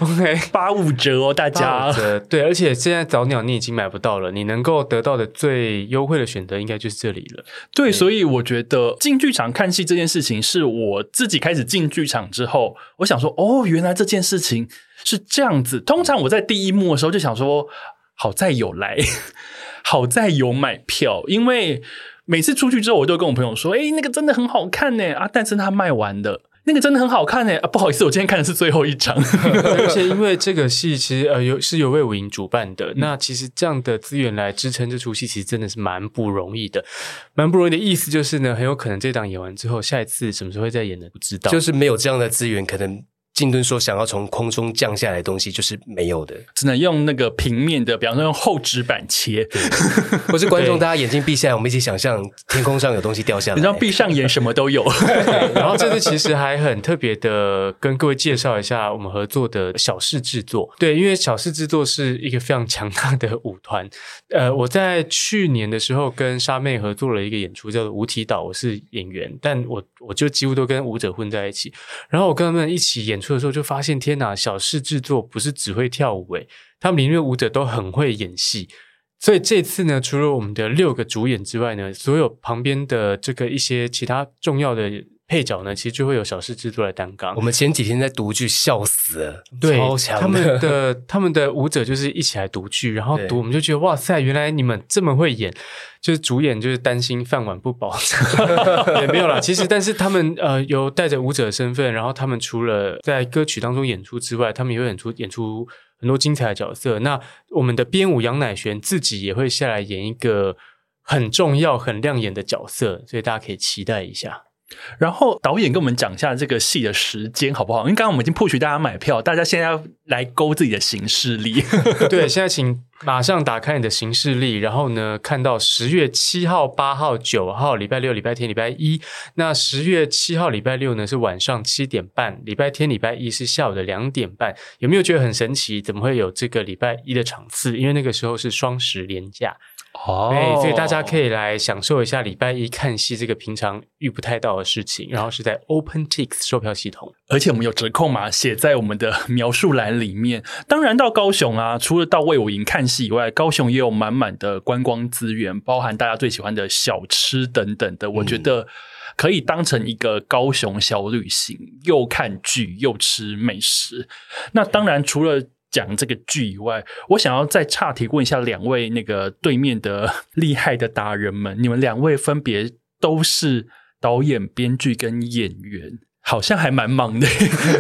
，OK，八五折哦，大家。对，而且现在早鸟你已经买不到了，你能够得到的最优惠的选择应该就是这里了。对，对，所以我觉得进剧场看戏这件事情，是我自己开始进剧场之后，我想说，哦，原来这件事情是这样子。通常我在第一幕的时候就想说，好在有来，好在有买票，因为。每次出去之后，我就跟我朋友说：“哎、欸，那个真的很好看呢啊！”但是它卖完的，那个真的很好看呢啊！不好意思，我今天看的是最后一场。而且因为这个戏其实呃有是由魏武营主办的，嗯、那其实这样的资源来支撑这出戏，其实真的是蛮不容易的。蛮不容易的意思就是呢，很有可能这档演完之后，下一次什么时候会再演呢？不知道。就是没有这样的资源，可能。金敦说：“想要从空中降下来的东西就是没有的，只能用那个平面的，比方说用厚纸板切。或是观众，大家眼睛闭下来，我们一起想象天空上有东西掉下来。你知道闭上眼什么都有。然后这次其实还很特别的，跟各位介绍一下我们合作的小事制作。对，因为小事制作是一个非常强大的舞团。呃，我在去年的时候跟沙妹合作了一个演出，叫做《无体岛》，我是演员，但我我就几乎都跟舞者混在一起。然后我跟他们一起演。”出的时候就发现，天哪！小事制作不是只会跳舞，诶，他们里面舞者都很会演戏。所以这次呢，除了我们的六个主演之外呢，所有旁边的这个一些其他重要的配角呢，其实就会有小事制作来担纲。我们前几天在读剧，笑死了，对，超强的。他们的 他们的舞者就是一起来读剧，然后读，我们就觉得哇塞，原来你们这么会演。就是主演就是担心饭碗不保，也没有啦。其实，但是他们呃有带着舞者的身份，然后他们除了在歌曲当中演出之外，他们也会演出演出很多精彩的角色。那我们的编舞杨乃璇自己也会下来演一个很重要、很亮眼的角色，所以大家可以期待一下。然后导演跟我们讲一下这个戏的时间好不好？因为刚刚我们已经 push 大家买票，大家现在要来勾自己的行事历。对，现在请马上打开你的行事历，然后呢，看到十月七号、八号、九号，礼拜六、礼拜天、礼拜一。那十月七号礼拜六呢是晚上七点半，礼拜天、礼拜一是下午的两点半。有没有觉得很神奇？怎么会有这个礼拜一的场次？因为那个时候是双十连假。哦，对，所以大家可以来享受一下礼拜一看戏这个平常遇不太到的事情，然后是在 OpenTix 售票系统，而且我们有折扣码写在我们的描述栏里面。当然到高雄啊，除了到魏武营看戏以外，高雄也有满满的观光资源，包含大家最喜欢的小吃等等的，我觉得可以当成一个高雄小旅行，又看剧又吃美食。那当然除了讲这个剧以外，我想要再岔题问一下两位那个对面的厉害的达人们，你们两位分别都是导演、编剧跟演员，好像还蛮忙的。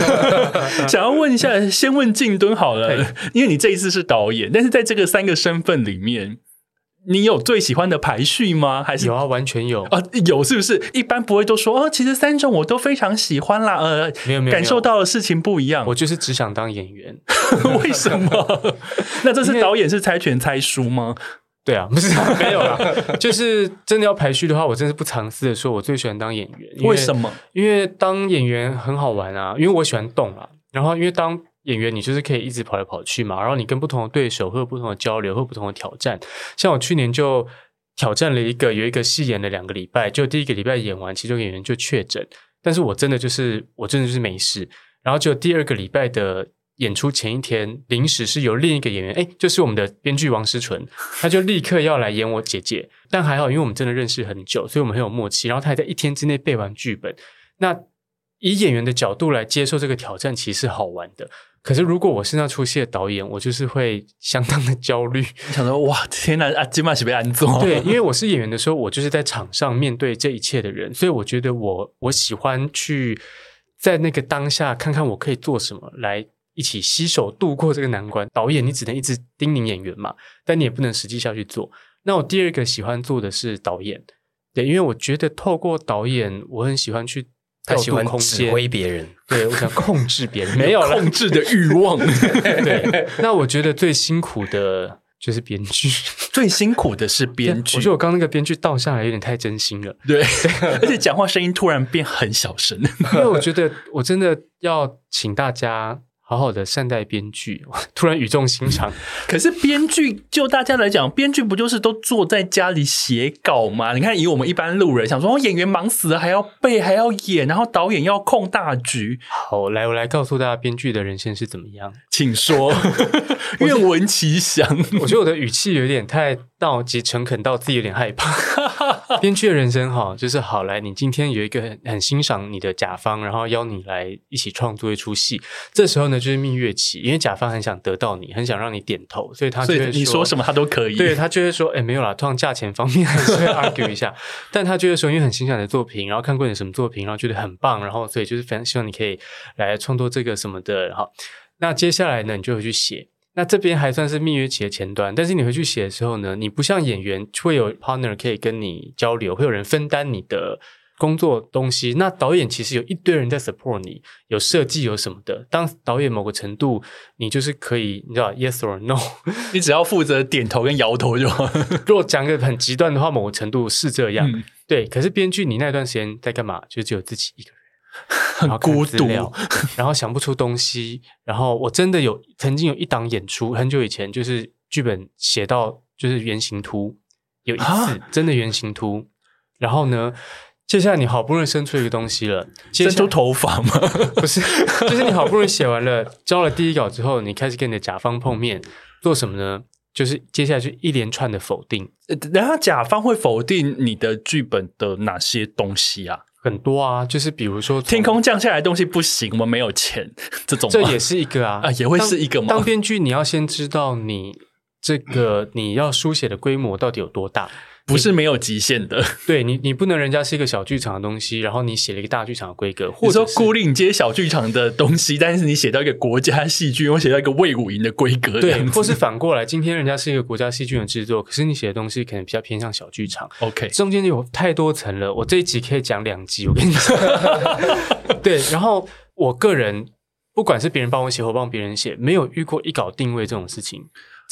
想要问一下，先问静敦好了，因为你这一次是导演，但是在这个三个身份里面。你有最喜欢的排序吗？还是有啊，完全有啊，有是不是？一般不会都说哦，其实三种我都非常喜欢啦。呃，没有没有，感受到的事情不一样。我就是只想当演员，为什么？那这是导演是猜拳猜输吗？对啊，不是 没有啦，就是真的要排序的话，我真是不藏私的说，我最喜欢当演员。为，为什么？因为当演员很好玩啊，因为我喜欢动啊。然后因为当演员你就是可以一直跑来跑去嘛，然后你跟不同的对手会有不同的交流，会有不同的挑战。像我去年就挑战了一个，有一个戏演了两个礼拜，就第一个礼拜演完，其中演员就确诊，但是我真的就是我真的就是没事。然后就第二个礼拜的演出前一天，临时是由另一个演员，哎，就是我们的编剧王诗纯，他就立刻要来演我姐姐。但还好，因为我们真的认识很久，所以我们很有默契。然后他还在一天之内背完剧本。那以演员的角度来接受这个挑战，其实好玩的。可是，如果我是那出戏的导演，我就是会相当的焦虑，想说：“哇，天哪！啊，今晚是被安坐。”对，因为我是演员的时候，我就是在场上面对这一切的人，所以我觉得我我喜欢去在那个当下看看我可以做什么，来一起携手度过这个难关。导演，你只能一直叮咛演员嘛，但你也不能实际下去做。那我第二个喜欢做的是导演，对，因为我觉得透过导演，我很喜欢去。他喜欢指挥别人，对，我想 控制别人，没有控制的欲望。对，那我觉得最辛苦的就是编剧，最辛苦的是编剧。我觉得我刚刚那个编剧倒下来有点太真心了，对，而且讲话声音突然变很小声，因为我觉得我真的要请大家。好好的善待编剧，突然语重心长。可是编剧就大家来讲，编剧不就是都坐在家里写稿吗？你看，以我们一般路人想说，哦，演员忙死了，还要背，还要演，然后导演要控大局。好，来，我来告诉大家，编剧的人生是怎么样？请说，愿闻其详。我觉得我的语气有点太到及诚恳到自己有点害怕。编剧的人生哈，就是好来，你今天有一个很很欣赏你的甲方，然后邀你来一起创作一出戏，这时候呢。就是蜜月期，因为甲方很想得到你，很想让你点头，所以他就会说，你说什么他都可以。对，他就会说，哎，没有啦，通常价钱方面还是会 argue 一下，但他就会说，因为很欣赏你的作品，然后看过你什么作品，然后觉得很棒，然后所以就是非常希望你可以来创作这个什么的。然后，那接下来呢，你就会去写。那这边还算是蜜月期的前端，但是你回去写的时候呢，你不像演员会有 partner 可以跟你交流，会有人分担你的。工作东西，那导演其实有一堆人在 support 你，有设计有什么的。当导演某个程度，你就是可以，你知道 yes or no，你只要负责点头跟摇头就好。如果讲个很极端的话，某个程度是这样，嗯、对。可是编剧，你那段时间在干嘛？就只有自己一个人，很孤独，然后想不出东西。然后我真的有曾经有一档演出，很久以前，就是剧本写到就是原型图，有一次、啊、真的原型图，然后呢？接下来你好不容易生出一个东西了，生出头发吗？不是，就是你好不容易写完了，交了第一稿之后，你开始跟你的甲方碰面，做什么呢？就是接下来就一连串的否定。然后甲方会否定你的剧本的哪些东西啊？很多啊，就是比如说天空降下来的东西不行，我们没有钱，这种这也是一个啊 啊，也会是一个吗？当编剧，你要先知道你这个你要书写的规模到底有多大。不是没有极限的，对你，你不能人家是一个小剧场的东西，然后你写了一个大剧场的规格，或者说孤岭街小剧场的东西，但是你写到一个国家戏剧，我写到一个魏武营的规格，对，或是反过来，今天人家是一个国家戏剧的制作，可是你写的东西可能比较偏向小剧场。OK，中间有太多层了，我这一集可以讲两集，我跟你讲。对，然后我个人不管是别人帮我写或帮别人写，没有遇过一稿定位这种事情。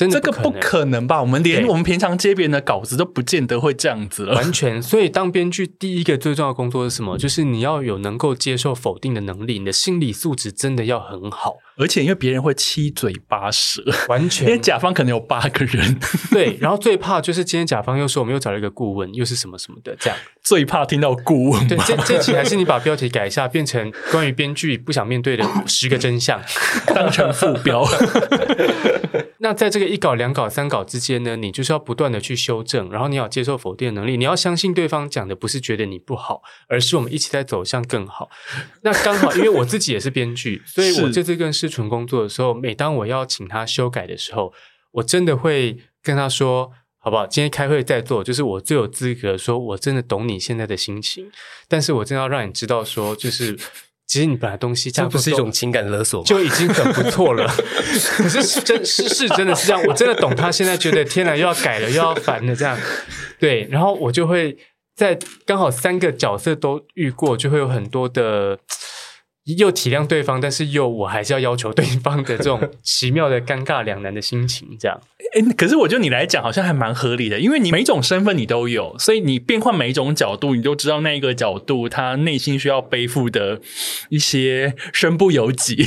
真的这个不可能吧？我们连我们平常接别人的稿子都不见得会这样子了。完全，所以当编剧第一个最重要的工作是什么？就是你要有能够接受否定的能力，你的心理素质真的要很好。而且因为别人会七嘴八舌，完全，因为甲方可能有八个人。对，然后最怕就是今天甲方又说我们又找了一个顾问，又是什么什么的，这样最怕听到顾问。对，这这期还是你把标题改一下，变成关于编剧不想面对的十个真相，当成副标。那在这个一稿、两稿、三稿之间呢，你就是要不断的去修正，然后你要接受否定的能力，你要相信对方讲的不是觉得你不好，而是我们一起在走向更好。那刚好，因为我自己也是编剧，所以我这次跟世纯工作的时候，每当我要请他修改的时候，我真的会跟他说：“好不好？今天开会再做，就是我最有资格说，我真的懂你现在的心情，但是我真的要让你知道说，就是。”其实你本来东西这不是一种情感勒索，就已经很不错了。可是真是是真的是这样，我真的懂他现在觉得天哪，又要改了，又要烦了这样。对，然后我就会在刚好三个角色都遇过，就会有很多的。又体谅对方，但是又我还是要要求对方的这种 奇妙的尴尬两难的心情，这样。诶，可是我觉得你来讲好像还蛮合理的，因为你每种身份你都有，所以你变换每一种角度，你就知道那一个角度他内心需要背负的一些身不由己，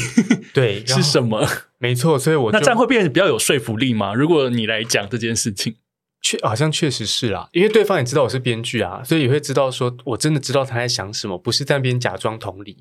对，是什么？没错，所以我那这样会变得比较有说服力吗？如果你来讲这件事情，确好像确实是啦，因为对方也知道我是编剧啊，所以也会知道说我真的知道他在想什么，不是在那边假装同理。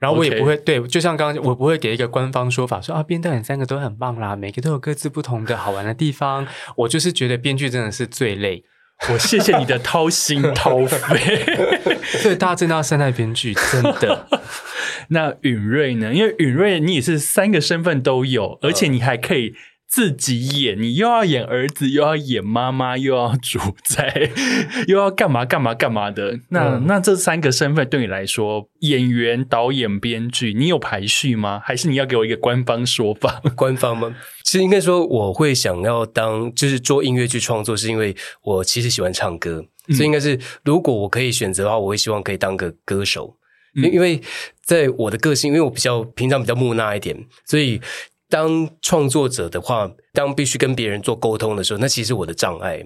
然后我也不会.对，就像刚刚我不会给一个官方说法说啊，编导演三个都很棒啦，每个都有各自不同的好玩的地方。我就是觉得编剧真的是最累。我谢谢你的掏心掏肺，所以大家真的要善待编剧，真的。那允瑞呢？因为允瑞你也是三个身份都有，而且你还可以。自己演，你又要演儿子，又要演妈妈，又要主宰，又要干嘛干嘛干嘛的。那、嗯、那这三个身份对你来说，演员、导演、编剧，你有排序吗？还是你要给我一个官方说法？官方吗？其实应该说，我会想要当就是做音乐剧创作，是因为我其实喜欢唱歌，嗯、所以应该是如果我可以选择的话，我会希望可以当个歌手。因为在我的个性，因为我比较平常比较木讷一点，所以。当创作者的话，当必须跟别人做沟通的时候，那其实我的障碍。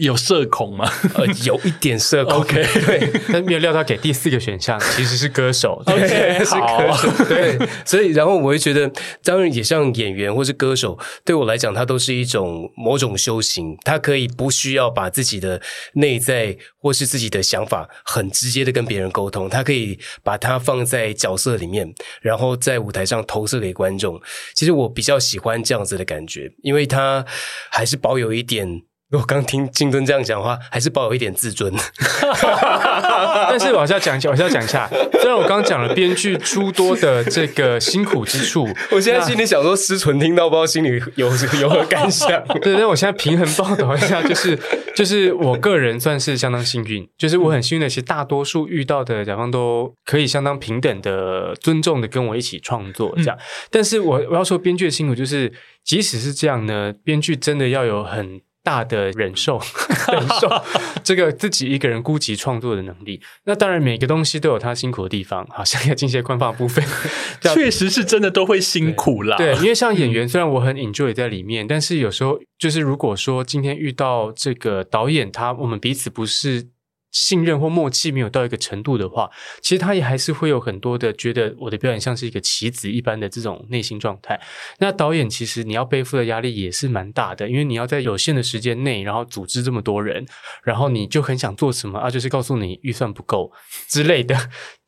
有社恐吗？呃，有一点社恐。OK，对，但没有料到给第四个选项，其实是歌手。OK，是歌手。对，所以然后我会觉得，当然也像演员或是歌手，对我来讲，它都是一种某种修行。它可以不需要把自己的内在或是自己的想法很直接的跟别人沟通，它可以把它放在角色里面，然后在舞台上投射给观众。其实我比较喜欢这样子的感觉，因为它还是保有一点。我刚听金敦这样讲话，还是抱有一点自尊。但是我还是要讲一下，我还是要讲一下。虽然我刚刚讲了编剧诸多的这个辛苦之处，我现在心里想说，思纯听到不知道心里有有何感想？对，但我现在平衡报道一下，就是就是我个人算是相当幸运，就是我很幸运的，其实大多数遇到的甲方都可以相当平等的、尊重的跟我一起创作这样。嗯、但是我我要说编剧的辛苦，就是即使是这样呢，编剧真的要有很。大的忍受，忍受 这个自己一个人孤寂创作的能力。那当然，每个东西都有它辛苦的地方。好，像要进一些官方的部分，确实是真的都会辛苦啦。对，因为像演员，虽然我很 enjoy 在里面，嗯、但是有时候就是如果说今天遇到这个导演，他我们彼此不是。信任或默契没有到一个程度的话，其实他也还是会有很多的觉得我的表演像是一个棋子一般的这种内心状态。那导演其实你要背负的压力也是蛮大的，因为你要在有限的时间内，然后组织这么多人，然后你就很想做什么啊，就是告诉你预算不够 之类的。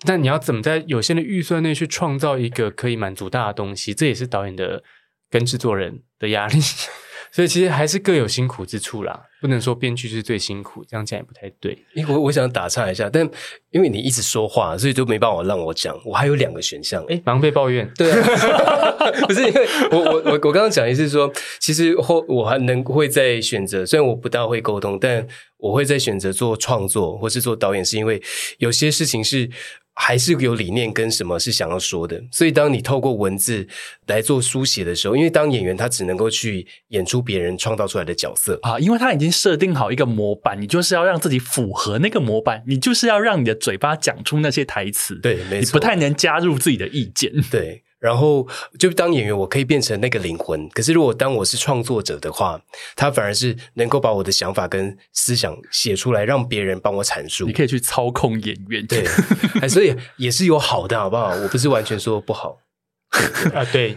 那你要怎么在有限的预算内去创造一个可以满足大的东西？这也是导演的跟制作人的压力。所以其实还是各有辛苦之处啦，不能说编剧是最辛苦，这样讲也不太对。因为我我想打岔一下，但因为你一直说话，所以就没办法让我讲。我还有两个选项，诶，忙被抱怨。对啊，不是因为我我我我刚刚讲的是说，其实后我还能会再选择，虽然我不大会沟通，但我会再选择做创作或是做导演，是因为有些事情是。还是有理念跟什么是想要说的，所以当你透过文字来做书写的时候，因为当演员他只能够去演出别人创造出来的角色。啊，因为他已经设定好一个模板，你就是要让自己符合那个模板，你就是要让你的嘴巴讲出那些台词，对，没错，你不太能加入自己的意见，对。然后就当演员，我可以变成那个灵魂。可是如果当我是创作者的话，他反而是能够把我的想法跟思想写出来，让别人帮我阐述。你可以去操控演员，对，所以也是有好的，好不好？我不是完全说不好啊。对，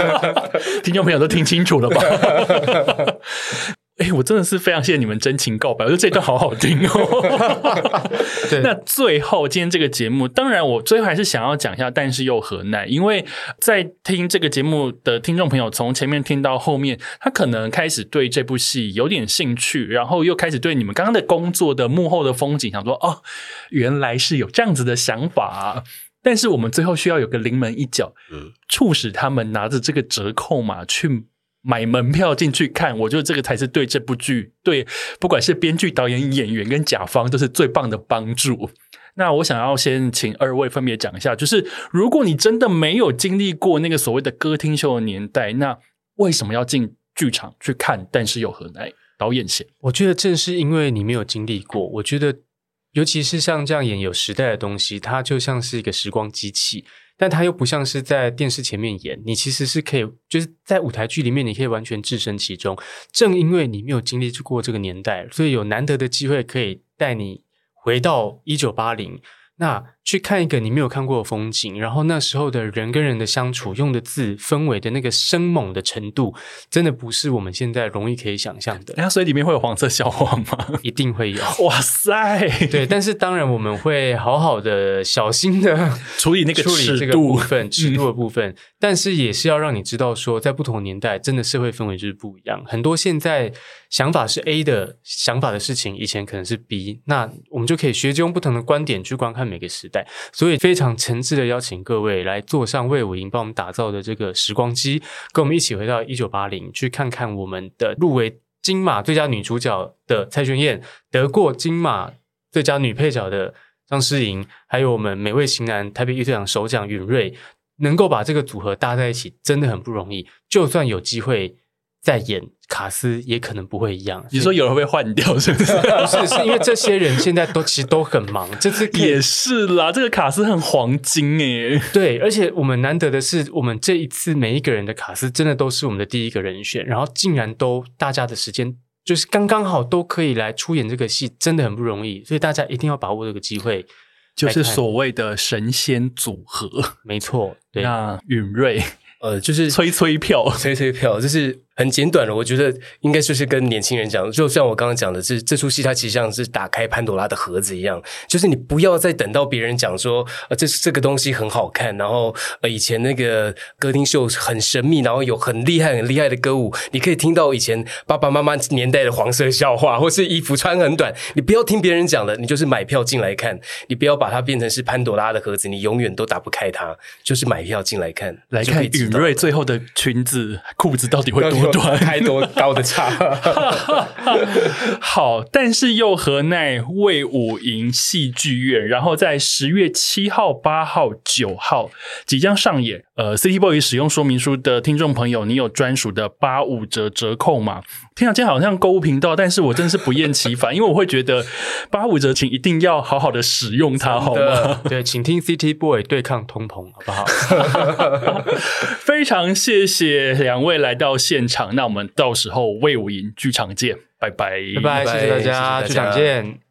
听众朋友都听清楚了吧？哎，我真的是非常谢谢你们真情告白，我觉得这段好好听哦。那最后今天这个节目，当然我最后还是想要讲一下，但是又何奈？因为在听这个节目的听众朋友，从前面听到后面，他可能开始对这部戏有点兴趣，然后又开始对你们刚刚的工作的幕后的风景，想说哦，原来是有这样子的想法啊。但是我们最后需要有个临门一脚，嗯，促使他们拿着这个折扣码去。买门票进去看，我觉得这个才是对这部剧，对不管是编剧、导演、演员跟甲方都是最棒的帮助。那我想要先请二位分别讲一下，就是如果你真的没有经历过那个所谓的歌厅秀的年代，那为什么要进剧场去看？但是又何奈？导演先，我觉得正是因为你没有经历过，我觉得尤其是像这样演有时代的东西，它就像是一个时光机器。但它又不像是在电视前面演，你其实是可以，就是在舞台剧里面，你可以完全置身其中。正因为你没有经历过这个年代，所以有难得的机会可以带你回到一九八零。那去看一个你没有看过的风景，然后那时候的人跟人的相处，用的字、氛围的那个生猛的程度，真的不是我们现在容易可以想象的。那所以里面会有黄色笑话吗？一定会有。哇塞！对，但是当然我们会好好的、小心的 处理那个处理这个部分、尺度的部分，但是也是要让你知道说，在不同年代，真的社会氛围就是不一样。很多现在想法是 A 的想法的事情，以前可能是 B，那我们就可以学着用不同的观点去观看每个时代。所以非常诚挚的邀请各位来坐上魏武营帮我们打造的这个时光机，跟我们一起回到一九八零，去看看我们的入围金马最佳女主角的蔡亘晏，得过金马最佳女配角的张诗颖，还有我们美味型男台北艺术奖首奖允瑞，能够把这个组合搭在一起，真的很不容易。就算有机会再演卡斯也可能不会一样。你说有人会换掉，是不是？不是，是因为这些人现在都其实都很忙。这次也是啦，这个卡斯很黄金诶。对，而且我们难得的是，我们这一次每一个人的卡斯真的都是我们的第一个人选，然后竟然都大家的时间就是刚刚好都可以来出演这个戏，真的很不容易。所以大家一定要把握这个机会，就是所谓的神仙组合。没错，对，那允瑞，呃，就是催催票，催催票，就是。很简短的，我觉得应该就是跟年轻人讲，就像我刚刚讲的，这这出戏它其实像是打开潘多拉的盒子一样，就是你不要再等到别人讲说，呃，这这个东西很好看，然后呃，以前那个歌厅秀很神秘，然后有很厉害很厉害的歌舞，你可以听到以前爸爸妈妈年代的黄色笑话，或是衣服穿很短，你不要听别人讲的，你就是买票进来看，你不要把它变成是潘多拉的盒子，你永远都打不开它，就是买票进来看，来看允瑞最后的裙子裤子到底会多。太多高的差，好，但是又何奈魏武营戏剧院，然后在十月七号、八号、九号即将上演。呃，City Boy 使用说明书的听众朋友，你有专属的八五折折扣吗？听起来好像购物频道，但是我真的是不厌其烦，因为我会觉得八五折，请一定要好好的使用它，好吗？对，请听 City Boy 对抗通膨，好不好？非常谢谢两位来到现场，那我们到时候魏武营剧场见，拜拜，拜拜，谢谢大家，剧场见。